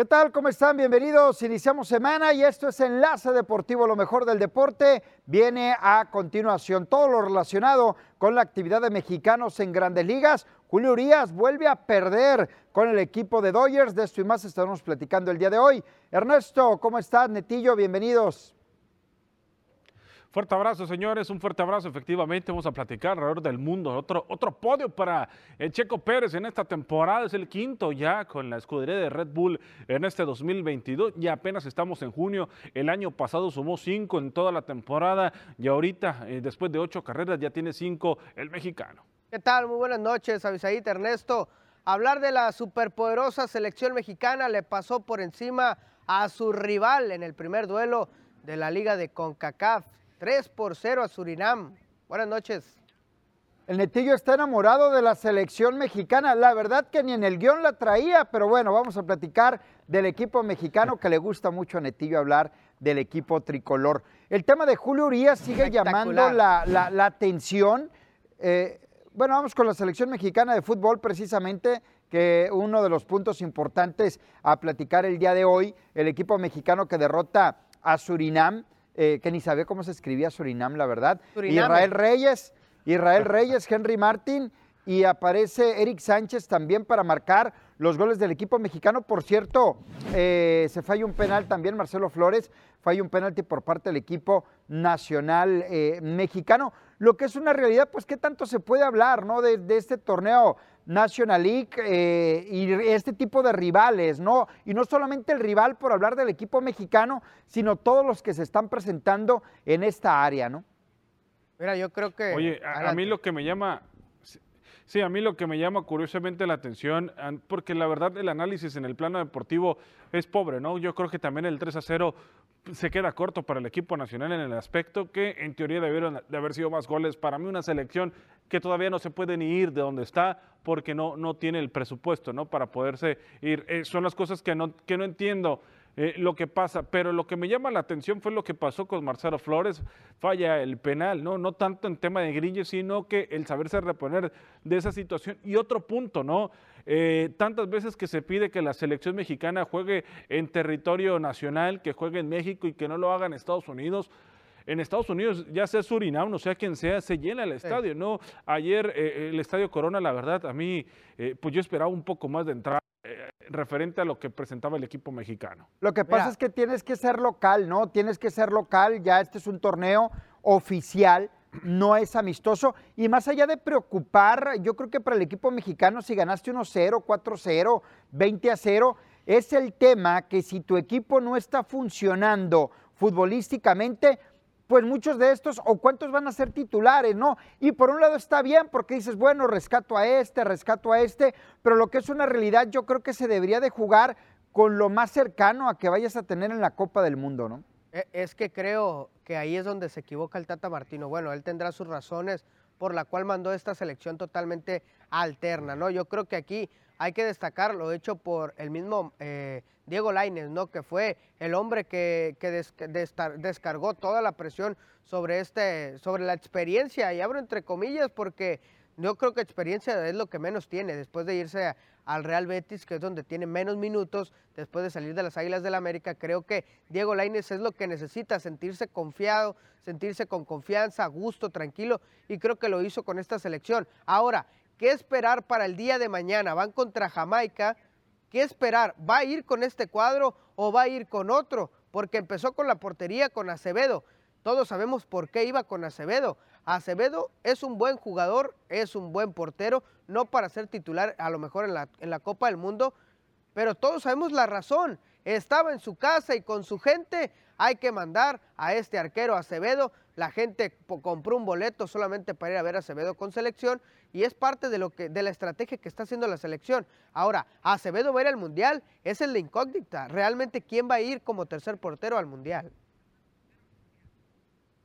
¿Qué tal? ¿Cómo están? Bienvenidos. Iniciamos semana y esto es Enlace Deportivo, lo mejor del deporte. Viene a continuación todo lo relacionado con la actividad de mexicanos en grandes ligas. Julio Urias vuelve a perder con el equipo de Dodgers. De esto y más estaremos platicando el día de hoy. Ernesto, ¿cómo estás? Netillo, bienvenidos. Fuerte abrazo, señores, un fuerte abrazo. Efectivamente, vamos a platicar alrededor del mundo. Otro, otro podio para el Checo Pérez en esta temporada. Es el quinto ya con la escudería de Red Bull en este 2022. Y apenas estamos en junio. El año pasado sumó cinco en toda la temporada. Y ahorita, eh, después de ocho carreras, ya tiene cinco el mexicano. ¿Qué tal? Muy buenas noches, Avisaíd Ernesto. Hablar de la superpoderosa selección mexicana le pasó por encima a su rival en el primer duelo de la Liga de CONCACAF. 3 por 0 a Surinam. Buenas noches. El Netillo está enamorado de la selección mexicana. La verdad que ni en el guion la traía, pero bueno, vamos a platicar del equipo mexicano que le gusta mucho a Netillo hablar del equipo tricolor. El tema de Julio Urias sigue llamando la, atención. Eh, bueno, vamos con la selección mexicana de fútbol precisamente, que uno de los puntos importantes a platicar el día de hoy, el equipo mexicano que derrota a Surinam eh, que ni sabía cómo se escribía Surinam, la verdad. Israel Reyes, Israel Reyes, Henry Martin y aparece Eric Sánchez también para marcar los goles del equipo mexicano. Por cierto, eh, se falla un penal también, Marcelo Flores, falla un penalti por parte del equipo nacional eh, mexicano. Lo que es una realidad, pues, ¿qué tanto se puede hablar, no? De, de este torneo National League eh, y este tipo de rivales, ¿no? Y no solamente el rival por hablar del equipo mexicano, sino todos los que se están presentando en esta área, ¿no? Mira, yo creo que... Oye, a, mí lo que me llama... Sí, a mí lo que me llama curiosamente la atención, porque la verdad el análisis en el plano deportivo es pobre, ¿no? Yo creo que también el 3 a 0 se queda corto para el equipo nacional en el aspecto que en teoría debieron de haber sido más goles. Para mí una selección que todavía no se puede ni ir de donde está porque no, no tiene el presupuesto ¿no? para poderse ir. Eh, son las cosas que no, que no entiendo. Eh, lo que pasa, pero lo que me llama la atención fue lo que pasó con Marcelo Flores, falla el penal, no, no tanto en tema de grillo, sino que el saberse reponer de esa situación. Y otro punto, ¿no? Eh, tantas veces que se pide que la selección mexicana juegue en territorio nacional, que juegue en México y que no lo haga en Estados Unidos. En Estados Unidos, ya sea Surinam, no sea quien sea, se llena el estadio, ¿no? Ayer eh, el Estadio Corona, la verdad, a mí, eh, pues yo esperaba un poco más de entrada referente a lo que presentaba el equipo mexicano. Lo que pasa es que tienes que ser local, ¿no? Tienes que ser local, ya este es un torneo oficial no es amistoso. Y más allá de preocupar, yo creo que para el equipo mexicano, si ganaste 1-0, 4-0, 20-0, es el tema que si tu equipo no está funcionando futbolísticamente, pues muchos de estos, o cuántos van a ser titulares, ¿no? Y por un lado está bien, porque dices, bueno, rescato a este, rescato a este, pero lo que es una realidad, yo creo que se debería de jugar con lo más cercano a que vayas a tener en la Copa del Mundo, ¿no? E, es que creo que ahí es donde se equivoca el Tata Martino. Bueno, él tendrá sus razones por la cual mandó esta selección totalmente alterna, ¿no? Yo creo que aquí hay que destacar lo hecho por el mismo eh, Diego Lainez, ¿no? Que fue el hombre que, descargó toda la presión sobre, este, sobre la experiencia, y abro entre comillas porque yo creo que experiencia es lo que menos tiene después de irse al Real Betis, que es donde tiene menos minutos después de salir de las Águilas del la América. Creo que Diego Lainez es lo que necesita, sentirse confiado, sentirse con confianza, gusto, tranquilo, y creo que lo hizo con esta selección. Ahora, ¿qué esperar para el día de mañana? Van contra Jamaica. ¿Qué esperar? ¿Va a ir con este cuadro o va a ir con otro? Porque empezó con la portería con Acevedo. Todos sabemos por qué iba con Acevedo. Acevedo es un buen jugador, es un buen portero, no para ser titular a lo mejor en la, en la Copa del Mundo, pero todos sabemos la razón. Estaba en su casa y con su gente hay que mandar a este arquero Acevedo. La gente compró un boleto solamente para ir a ver a Acevedo con selección y es parte de, lo que, de la estrategia que está haciendo la selección. Ahora, Acevedo va a ir al Mundial, es el de incógnita. Realmente, ¿quién va a ir como tercer portero al Mundial?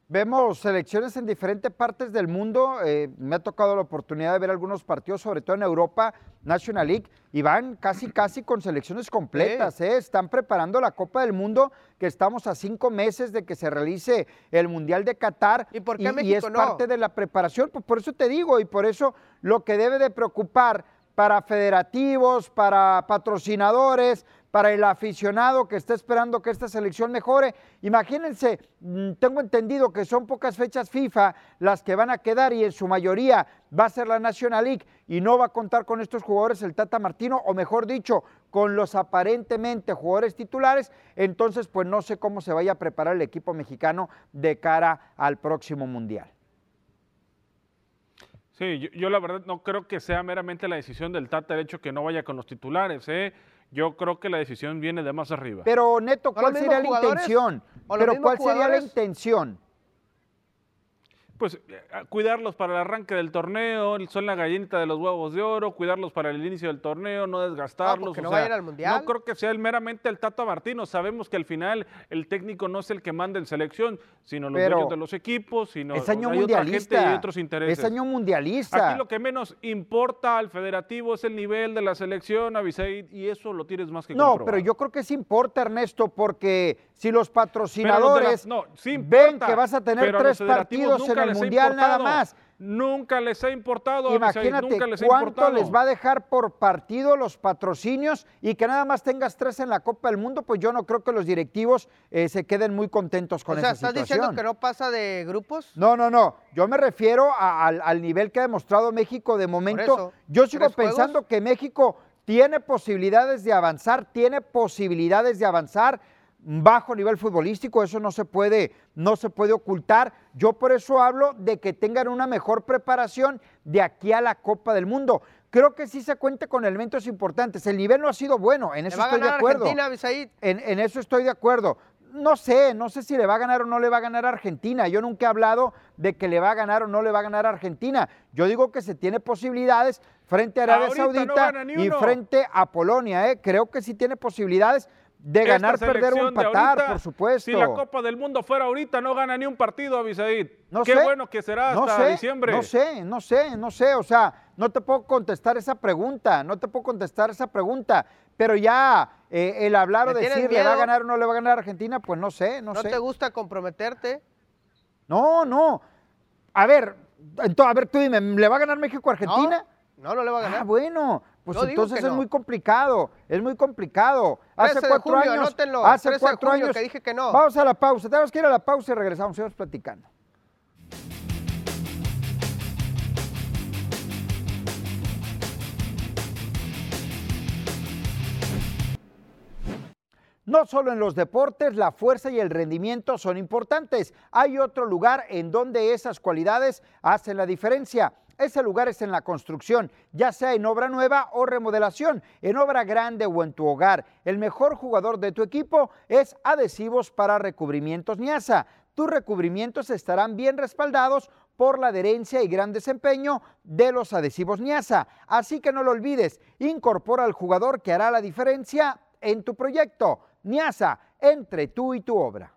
Vemos selecciones en diferentes partes del mundo. Eh, me ha tocado la oportunidad de ver algunos partidos, sobre todo en Europa, National League, y van casi, casi con selecciones completas. ¿eh? Están preparando la Copa del Mundo, que estamos a cinco meses de que se realice el Mundial de Qatar. ¿Y por qué y, es parte de la preparación. Pues por eso te digo, y por eso lo que debe de preocupar para federativos, para patrocinadores, para el aficionado que está esperando que esta selección mejore. Imagínense, mm, tengo entendido que son pocas fechas FIFA las que van a quedar y en su mayoría va a ser la National League y no va a contar con estos jugadores el Tata Martino, o mejor dicho, con los aparentemente jugadores titulares, entonces pues no sé cómo se vaya a preparar el equipo mexicano de cara al próximo Mundial. Sí, yo, la verdad no creo que sea meramente la decisión del Tata el hecho que no vaya con los titulares. ¿eh? Yo creo que la decisión viene de más arriba. Pero Neto, ¿cuál sería la intención? Pero ¿cuál sería la intención? Pues eh, cuidarlos para el arranque del torneo, son la gallinita de los huevos de oro, cuidarlos para el inicio del torneo, no desgastarlos. No, no al mundial. No creo que sea el, meramente el Tata Martino. Sabemos que al final el técnico no es el que manda en selección, sino los dueños de los equipos, sino es año mundialista, y otros intereses. Es año mundialista. Aquí lo que menos importa al federativo es el nivel de la selección, Avisaid, y eso lo tienes más que No, pero yo creo que sí importa, Ernesto, porque si los patrocinadores ven que vas a tener tres partidos en el mundial nada más. Nunca les ha importado. Imagínate cuánto les va a dejar por partido los patrocinios y que nada más tengas tres en la Copa del Mundo, pues yo no creo que los directivos eh, se queden muy contentos con o sea, ¿estás diciendo que no pasa de grupos? No, no, no. Yo me refiero al, nivel que ha demostrado México de momento. yo sigo pensando que México tiene posibilidades de avanzar, tiene posibilidades de avanzar bajo nivel futbolístico, eso no se puede, no se puede ocultar. Yo por eso hablo de que tengan una mejor preparación de aquí a la Copa del Mundo. Creo que sí se cuenta con elementos importantes. El nivel no ha sido bueno, en eso estoy de acuerdo. En, en eso estoy de acuerdo. No sé, no sé si le va a ganar o no le va a ganar a Argentina. Yo nunca he hablado de que le va a ganar o no le va a ganar a Argentina. Yo digo que se tiene posibilidades frente a Arabia Saudita y frente a Polonia. ¿eh? Creo que sí tiene posibilidades de ganar, perder o empatar, por supuesto. Si la Copa del Mundo fuera ahorita, no gana ni un partido, Abisaid. No Qué bueno que será hasta diciembre. No sé, no sé, no sé. O sea, no te puedo contestar esa pregunta, no te puedo contestar esa pregunta. Pero ya eh, el hablar o decir le va a ganar o no le va a ganar a Argentina, pues no sé, no, sé. ¿No te gusta comprometerte? No, no. A ver, a ver, tú dime, ¿le va a ganar México a Argentina? No, no, le va a ganar. Ah, bueno. Pues entonces es muy complicado, es muy complicado. Hace cuatro años, hace cuatro años que dije que no. Vamos a la pausa, tenemos que ir a la pausa y regresamos, seguimos platicando. No solo en los deportes, la fuerza y el rendimiento son importantes. Hay otro lugar en donde esas cualidades hacen la diferencia. Ese lugar es en la construcción, ya sea en obra nueva o remodelación, en obra grande o en tu hogar. El mejor jugador de tu equipo es Adhesivos para Recubrimientos Niasa. Tus recubrimientos estarán bien respaldados por la adherencia y gran desempeño de los adhesivos Niasa. Así que no lo olvides, incorpora al jugador que hará la diferencia en tu proyecto. Niasa, entre tú y tu obra.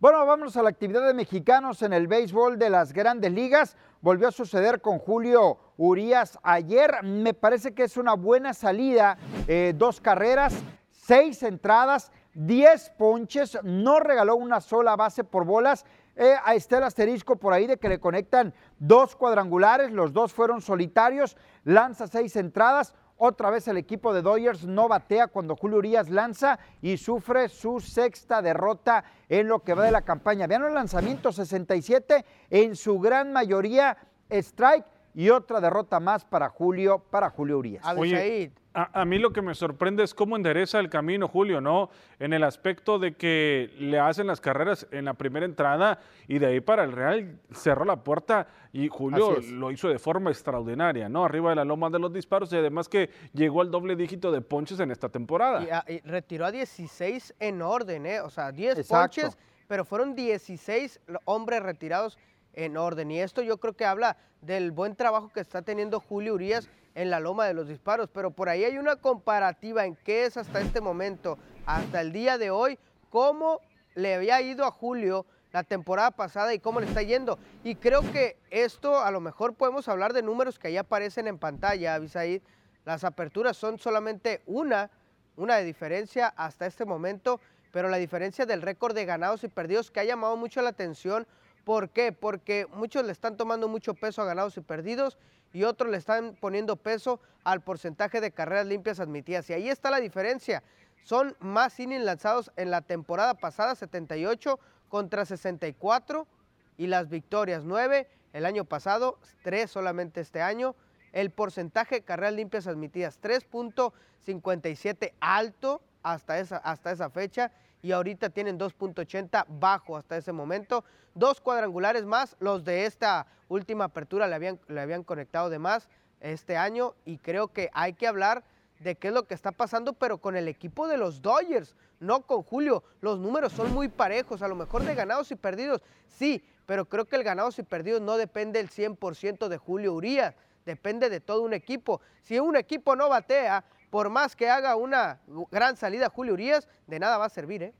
Bueno, vamos a la actividad de mexicanos en el béisbol de las grandes ligas. Volvió a suceder con Julio Urias ayer. Me parece que es una buena salida. Eh, dos carreras, seis entradas, diez ponches. No regaló una sola base por bolas. Eh, a está el asterisco por ahí de que le conectan dos cuadrangulares. Los dos fueron solitarios. Lanza seis entradas, otra vez el equipo de Dodgers no batea cuando Julio Urias lanza y sufre su sexta derrota en lo que va de la campaña. Vean los lanzamientos 67, en su gran mayoría strike y otra derrota más para Julio, para Julio Urias. A, mí lo que me sorprende es cómo endereza el camino, Julio, ¿no? En el aspecto de que le hacen las carreras en la primera entrada y de ahí para el Real cerró la puerta y Julio lo hizo de forma extraordinaria, ¿no? Arriba de la loma de los disparos y además que llegó al doble dígito de ponches en esta temporada. Y, retiró a 16 en orden, ¿eh? O sea, 10 ponches, pero fueron 16 hombres retirados en orden. Y esto yo creo que habla del buen trabajo que está teniendo Julio Urias en la loma de los disparos, pero por ahí hay una comparativa en qué es hasta este momento, hasta el día de hoy, cómo le había ido a Julio la temporada pasada y cómo le está yendo. Y creo que esto a lo mejor podemos hablar de números que ahí aparecen en pantalla, Abisaid. Las aperturas son solamente una, una de diferencia hasta este momento, pero la diferencia del récord de ganados y perdidos que ha llamado mucho la atención ¿Por qué? Porque muchos le están tomando mucho peso a ganados y perdidos y otros le están poniendo peso al porcentaje de carreras limpias admitidas. Y ahí está la diferencia. Son más innings lanzados en la temporada pasada, 78 contra 64, y las victorias 9 el año pasado, 3 solamente este año. El porcentaje de carreras limpias admitidas, 3.57 alto hasta esa, hasta esa fecha y ahorita tienen 2.80 bajo hasta ese momento. Dos cuadrangulares más, los de esta última apertura le habían, le habían conectado de más este año y creo que hay que hablar de qué es lo que está pasando, pero con el equipo de los Dodgers, no con Julio. Los números son muy parejos, a lo mejor de ganados y perdidos, sí, pero creo que el ganados y perdidos no depende el 100% de Julio Urias, depende de todo un equipo. Si un equipo no batea, por más que haga una gran salida Julio Urias, de nada va a servir, ¿eh?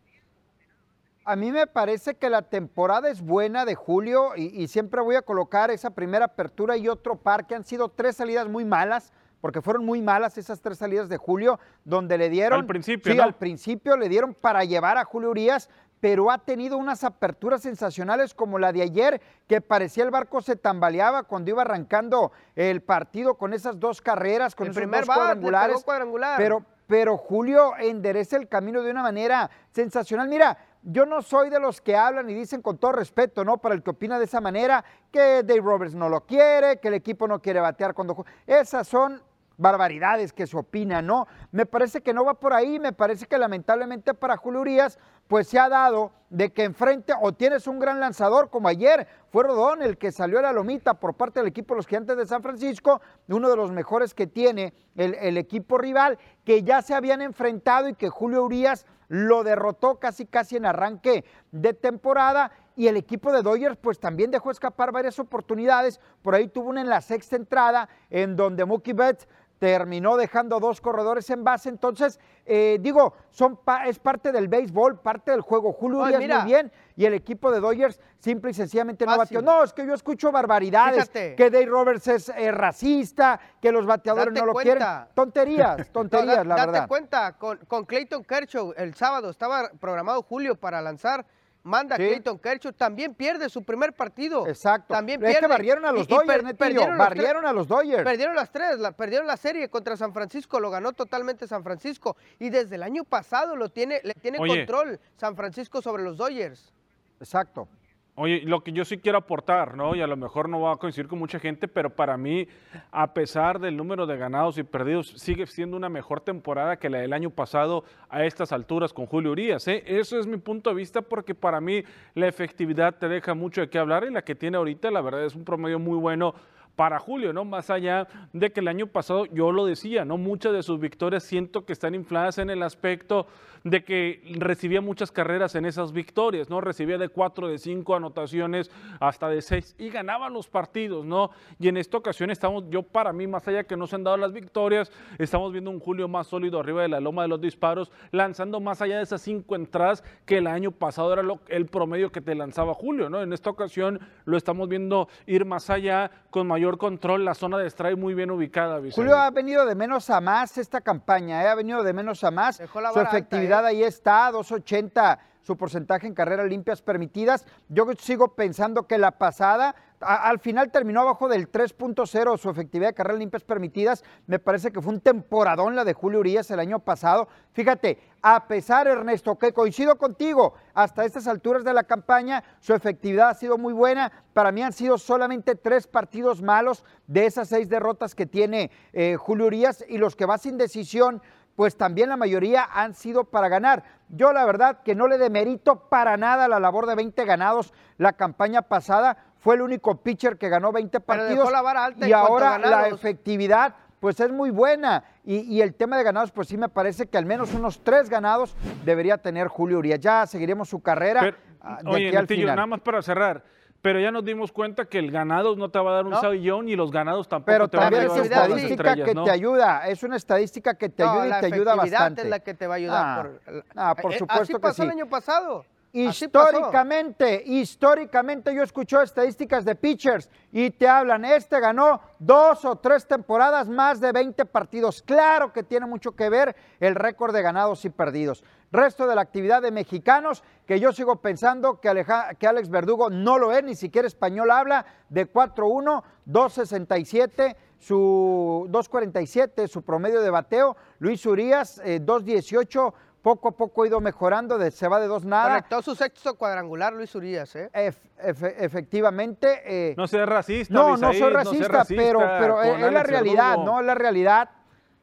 A mí me parece que la temporada es buena de Julio y, siempre voy a colocar esa primera apertura y otro par que han sido tres salidas muy malas, porque fueron muy malas esas tres salidas de Julio, donde le dieron... Al principio, Sí, al principio le dieron para llevar a Julio Urias, pero ha tenido unas aperturas sensacionales como la de ayer, que parecía el barco se tambaleaba cuando iba arrancando el partido con esas dos carreras, con el esos primer dos cuadrangulares. cuadrangular. Pero, pero Julio endereza el camino de una manera sensacional. Mira, yo no soy de los que hablan y dicen con todo respeto, ¿no? Para el que opina de esa manera, que Dave Roberts no lo quiere, que el equipo no quiere batear cuando... Esas son barbaridades que se opinan, ¿no? Me parece que no va por ahí, me parece que lamentablemente para Julio Urias, pues se ha dado de que enfrente o tienes un gran lanzador como ayer, fue Rodón el que salió a la lomita por parte del equipo de los Gigantes de San Francisco, uno de los mejores que tiene el, equipo rival, que ya se habían enfrentado y que Julio Urias lo derrotó casi casi en arranque de temporada y el equipo de Dodgers pues también dejó escapar varias oportunidades, por ahí tuvo una en la sexta entrada en donde Mookie Betts terminó dejando dos corredores en base. Entonces, eh, digo, son es parte del béisbol, parte del juego. Julio Urias muy bien y el equipo de Dodgers simple y sencillamente no batió. No, es que yo escucho barbaridades, que Dave Roberts es eh, racista, que los bateadores no lo quieren. Tonterías, tonterías, la verdad. Date cuenta, con, con Clayton Kershaw el sábado estaba programado Julio para lanzar manda Clayton Kershaw, también pierde su primer partido. Exacto. También pierde. Es que barrieron a los Dodgers, perdieron, barrieron a los Dodgers. Perdieron las tres, perdieron la serie contra San Francisco, lo ganó totalmente San Francisco. Y desde el año pasado lo tiene, le tiene control San Francisco sobre los Dodgers. Exacto. Oye, lo que yo sí quiero aportar, ¿no? Y a lo mejor no va a coincidir con mucha gente, pero para mí, a pesar del número de ganados y perdidos, sigue siendo una mejor temporada que la del año pasado a estas alturas con Julio Urias. ¿eh? Eso es mi punto de vista porque para mí la efectividad te deja mucho de qué hablar y la que tiene ahorita, la verdad, es un promedio muy bueno para Julio, ¿no? Más allá de que el año pasado yo lo decía, ¿no? Muchas de sus victorias siento que están infladas en el aspecto de que recibía muchas carreras en esas victorias, ¿no? Recibía de cuatro, de cinco anotaciones hasta de seis y ganaba los partidos, ¿no? Y en esta ocasión estamos, yo para mí, más allá que no se han dado las victorias, estamos viendo un Julio más sólido arriba de la loma de los disparos, lanzando más allá de esas cinco entradas que el año pasado era el promedio que te lanzaba Julio, ¿no? En esta ocasión lo estamos viendo ir más allá, con mayor control, la zona de strike muy bien ubicada. Julio ha venido de menos a más esta campaña, ¿eh? ha venido de menos a más. Su efectividad ahí está, 280 su porcentaje en carreras limpias permitidas. Yo sigo pensando que la pasada, al final terminó abajo del 3.0 su efectividad de carreras limpias permitidas. Me parece que fue un temporadón la de Julio Urias el año pasado. Fíjate, a pesar, Ernesto, que coincido contigo, hasta estas alturas de la campaña, su efectividad ha sido muy buena. Para mí han sido solamente tres partidos malos de esas seis derrotas que tiene eh, Julio Urias y los que va sin decisión pues también la mayoría han sido para ganar. Yo la verdad que no le demerito para nada la labor de 20 ganados la campaña pasada. Fue el único pitcher que ganó 20 partidos. y ahora la efectividad pues es muy buena. Y, el tema de ganados, pues sí me parece que al menos unos tres ganados debería tener Julio Urias. Ya seguiremos su carrera. Ah, oye, nada más para cerrar pero ya nos dimos cuenta que el ganado no te va a dar un no. y los ganados tampoco te van a dar Pero también es una estadística que te ayuda, es una estadística que te ayuda y te ayuda bastante. es la que te va a ayudar. Ah, por, ah, por eh, supuesto así pasó el año pasado. Históricamente, históricamente yo escucho estadísticas de pitchers y te hablan, este ganó dos o tres temporadas más de 20 partidos. Claro que tiene mucho que ver el récord de ganados y perdidos. Resto de la actividad de mexicanos, que yo sigo pensando que, que Alex Verdugo no lo es, ni siquiera español habla, de 4-1, 2-67 su 2.47, su promedio de bateo. Luis Urias, 2.18, eh, poco a poco ha ido mejorando, de, se va de dos nada. Conectó su sexto cuadrangular Luis Urias, ¿eh? efectivamente. Eh, no seas racista, No, no soy racista, pero, pero es, la realidad, ¿no? Es la realidad,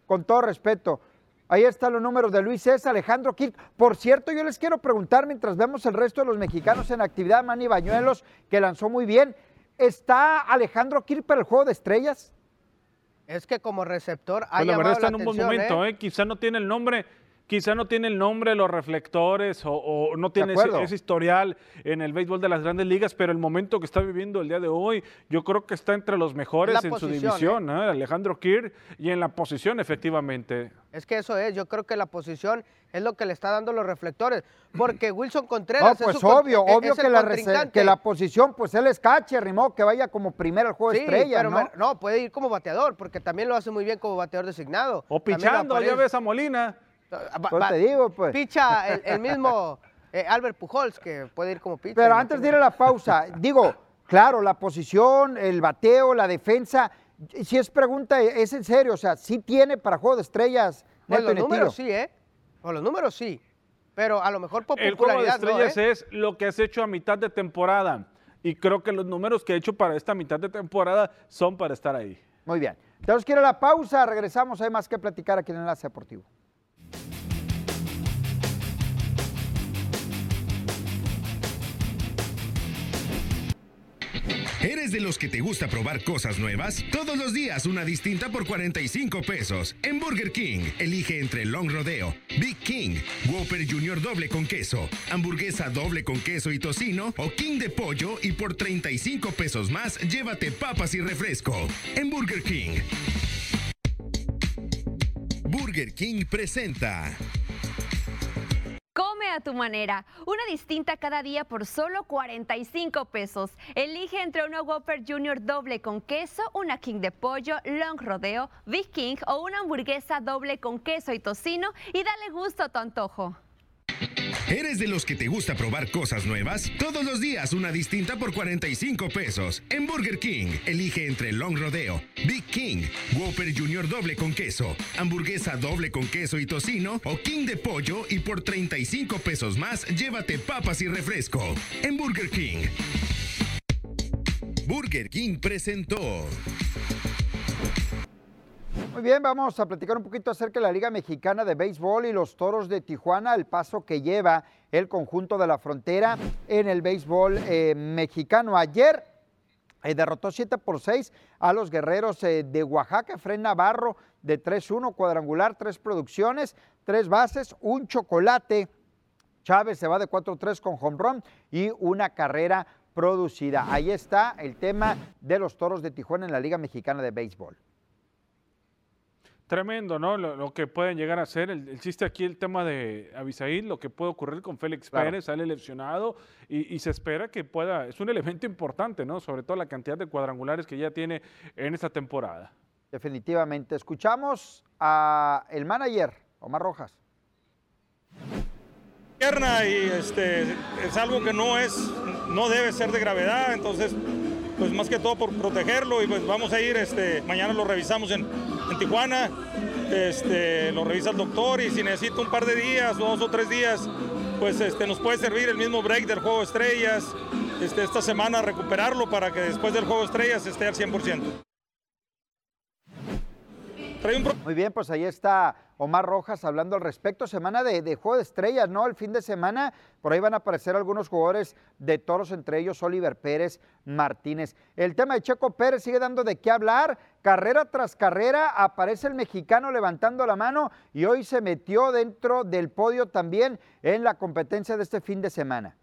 con todo respeto. Ahí están los números de Luis César, Alejandro Kirk. Por cierto, yo les quiero preguntar, mientras vemos el resto de los mexicanos en actividad, Manny Bañuelos, que lanzó muy bien, ¿está Alejandro Kirk para el Juego de Estrellas? Es que como receptor ha pues la verdad está en un buen momento, ¿eh? ¿eh? Quizá no tiene el nombre, quizá no tiene el nombre, los reflectores o, no tiene ese, historial en el béisbol de las grandes ligas, pero el momento que está viviendo el día de hoy, yo creo que está entre los mejores en su división, ¿eh? ¿eh? Alejandro Kirk, y en la posición efectivamente. Es que eso es, yo creo que la posición es lo que le está dando los reflectores, porque Wilson Contreras... No, pues obvio, e-, obvio que la, que la posición, pues él es catcher, rimó, que vaya como primero al juego de estrella, ¿no? no, puede ir como bateador, porque también lo hace muy bien como bateador designado. O pichando, ya ves a Molina. Pues te digo, pues. Picha el, mismo eh, Albert Pujols, que puede ir como pitcher. Pero antes de ir a la pausa, digo, claro, la posición, el bateo, la defensa, si es pregunta, es en serio, o sea, sí tiene para juego de estrellas. Pues los números sí, ¿eh? Con los números sí. Pero a lo mejor por El juego de estrellas ¿eh? es lo que has hecho a mitad de temporada. Y creo que los números que he hecho para esta mitad de temporada son para estar ahí. Muy bien. Tenemos que ir a la pausa. Regresamos. Hay más que platicar aquí en Enlace Deportivo. ¿Eres de los que te gusta probar cosas nuevas? Todos los días una distinta por 45 pesos. En Burger King, elige entre Long Rodeo, Big King, Whopper Junior doble con queso, hamburguesa doble con queso y tocino o King de pollo y por 35 pesos más llévate papas y refresco. En Burger King. Burger King presenta a tu manera. Una distinta cada día por solo 45 pesos. Elige entre una Whopper Junior doble con queso, una King de pollo, Long Rodeo, Big King o una hamburguesa doble con queso y tocino y dale gusto a tu antojo. ¿Eres de los que te gusta probar cosas nuevas? Todos los días una distinta por 45 pesos. En Burger King, elige entre Long Rodeo, Big King, Whopper Junior doble con queso, hamburguesa doble con queso y tocino o King de pollo y por 35 pesos más llévate papas y refresco. En Burger King. Burger King presentó. Muy bien, vamos a platicar un poquito acerca de la Liga Mexicana de Béisbol y los Toros de Tijuana, el paso que lleva el conjunto de la frontera en el béisbol eh, mexicano. Ayer eh, derrotó 7 por 6 a los guerreros eh, de Oaxaca, Fren Navarro de 3-1, cuadrangular, tres producciones, tres bases, un chocolate. Chávez se va de 4-3 con home run y una carrera producida. Ahí está el tema de los Toros de Tijuana en la Liga Mexicana de Béisbol. Tremendo, ¿no? Lo, que pueden llegar a ser. El, chiste aquí, el tema de Abisaid, lo que puede ocurrir con Félix Pérez, sale lesionado y, se espera que pueda. Es un elemento importante, ¿no? Sobre todo la cantidad de cuadrangulares que ya tiene en esta temporada. Definitivamente. Escuchamos a el manager, Omar Rojas. Y este, es algo que no es, no debe ser de gravedad, entonces pues más que todo por protegerlo y pues vamos a ir, este, mañana lo revisamos en, Tijuana, este, lo revisa el doctor y si necesita un par de días, dos o tres días, pues este, nos puede servir el mismo break del juego de estrellas, este, esta semana recuperarlo para que después del juego de estrellas esté al 100%. Muy bien, pues ahí está Omar Rojas hablando al respecto. Semana de, juego de estrellas, ¿no? El fin de semana, por ahí van a aparecer algunos jugadores de toros, entre ellos Oliver Pérez Martínez. El tema de Checo Pérez sigue dando de qué hablar. Carrera tras carrera aparece el mexicano levantando la mano y hoy se metió dentro del podio también en la competencia de este fin de semana.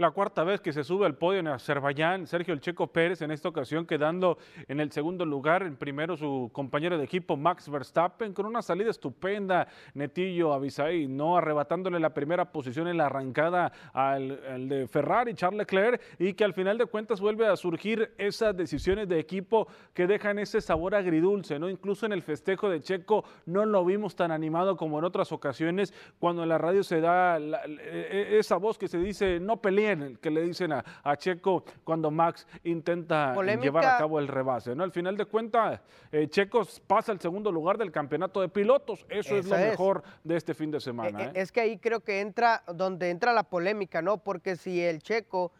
La cuarta vez que se sube al podio en Azerbaiyán, Sergio El Checo Pérez, en esta ocasión quedando en el segundo lugar, en primero su compañero de equipo Max Verstappen, con una salida estupenda, Netillo Avisai, no arrebatándole la primera posición en la arrancada al, de Ferrari, Charles Leclerc, y que al final de cuentas vuelve a surgir esas decisiones de equipo que dejan ese sabor agridulce, ¿no? Incluso en el festejo de Checo no lo vimos tan animado como en otras ocasiones, cuando en la radio se da e, e, esa voz que se dice no peleen que le dicen a, Checo cuando Max intenta llevar a cabo el rebase. ¿no? Al final de cuentas, eh, Checo pasa al segundo lugar del campeonato de pilotos. Eso, es lo mejor de este fin de semana. Eh, ¿eh? Es que ahí creo que entra donde entra la polémica, ¿no? Porque si el Checo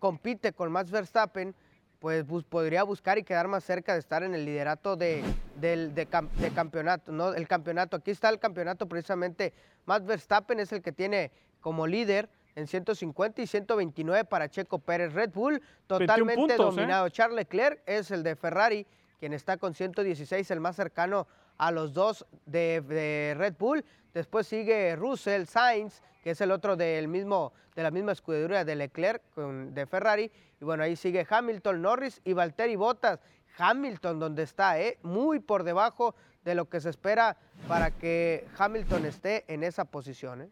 compite con Max Verstappen, pues podría buscar y quedar más cerca de estar en el liderato de, del de campeonato, ¿no? El campeonato, aquí está el campeonato precisamente, Max Verstappen es el que tiene como líder en 150 y 129 para Checo Pérez. Red Bull totalmente ¿eh? dominado. Charles Leclerc es el de Ferrari, quien está con 116, el más cercano a los dos de, Red Bull. Después sigue Russell, Sainz, que es el otro del mismo, de la misma escudería de Leclerc de Ferrari. Y bueno, ahí sigue Hamilton, Norris y Valtteri Bottas. Hamilton, donde está, ¿eh? muy por debajo de lo que se espera para que Hamilton esté en esa posición. ¿eh?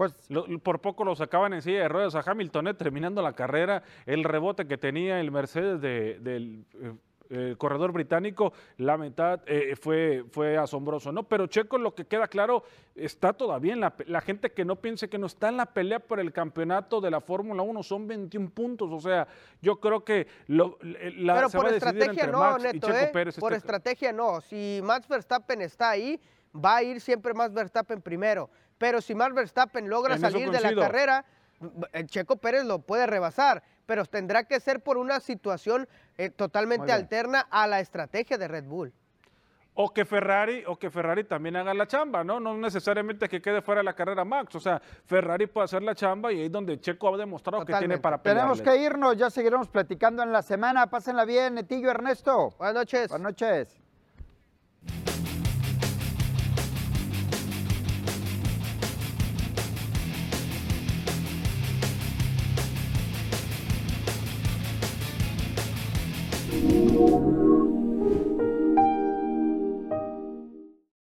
Pues por poco lo sacaban en silla de ruedas a Hamilton, ¿eh? terminando la carrera, el rebote que tenía el Mercedes del eh, eh, corredor británico, la mitad fue, fue asombroso, ¿no? Pero Checo, lo que queda claro, está todavía en la, la gente que no piense que no está en la pelea por el campeonato de la Fórmula 1, son 21 puntos, o sea, yo creo que lo, la, Pero por estrategia no, Neto, Por este estrategia no, si Max Verstappen está ahí, va a ir siempre Max Verstappen primero pero si Max Verstappen logra salir de la carrera, el Checo Pérez lo puede rebasar, pero tendrá que ser por una situación eh, totalmente alterna a la estrategia de Red Bull. O que Ferrari, o que Ferrari también haga la chamba, ¿no? No necesariamente que quede fuera de la carrera Max. O sea, Ferrari puede hacer la chamba y ahí es donde Checo ha demostrado que tiene para pelear. Tenemos que irnos, ya seguiremos platicando en la semana. Pásenla bien, Netillo Ernesto. Buenas noches. Buenas noches.